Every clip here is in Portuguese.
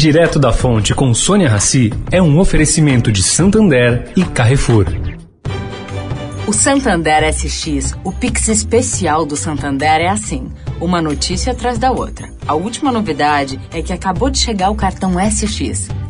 Direto da Fonte com Sônia Rassi é um oferecimento de Santander e Carrefour. O Santander SX, o Pix especial do Santander é assim, uma notícia atrás da outra. A última novidade é que acabou de chegar o cartão SX.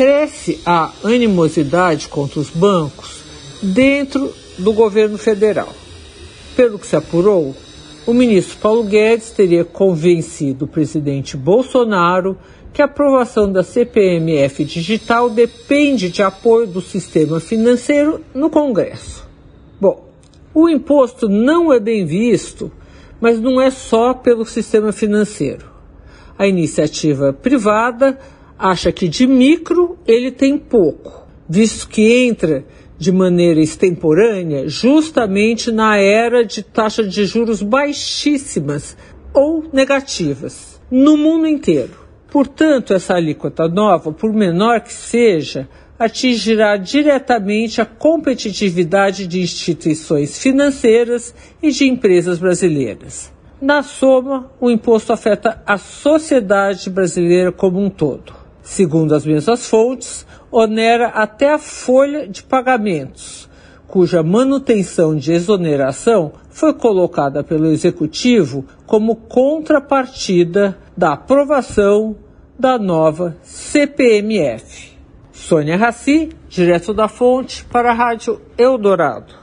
Cresce a animosidade contra os bancos dentro do governo federal. Pelo que se apurou, o ministro Paulo Guedes teria convencido o presidente Bolsonaro que a aprovação da CPMF digital depende de apoio do sistema financeiro no Congresso. Bom, o imposto não é bem visto, mas não é só pelo sistema financeiro. A iniciativa privada acha que de micro ele tem pouco, visto que entra de maneira extemporânea justamente na era de taxas de juros baixíssimas ou negativas no mundo inteiro. Portanto, essa alíquota nova, por menor que seja, atingirá diretamente a competitividade de instituições financeiras e de empresas brasileiras. Na soma, o imposto afeta a sociedade brasileira como um todo segundo as mesmas fontes, onera até a folha de pagamentos, cuja manutenção de exoneração foi colocada pelo Executivo como contrapartida da aprovação da nova CPMF. Sônia Raci, direto da fonte, para a Rádio Eldorado.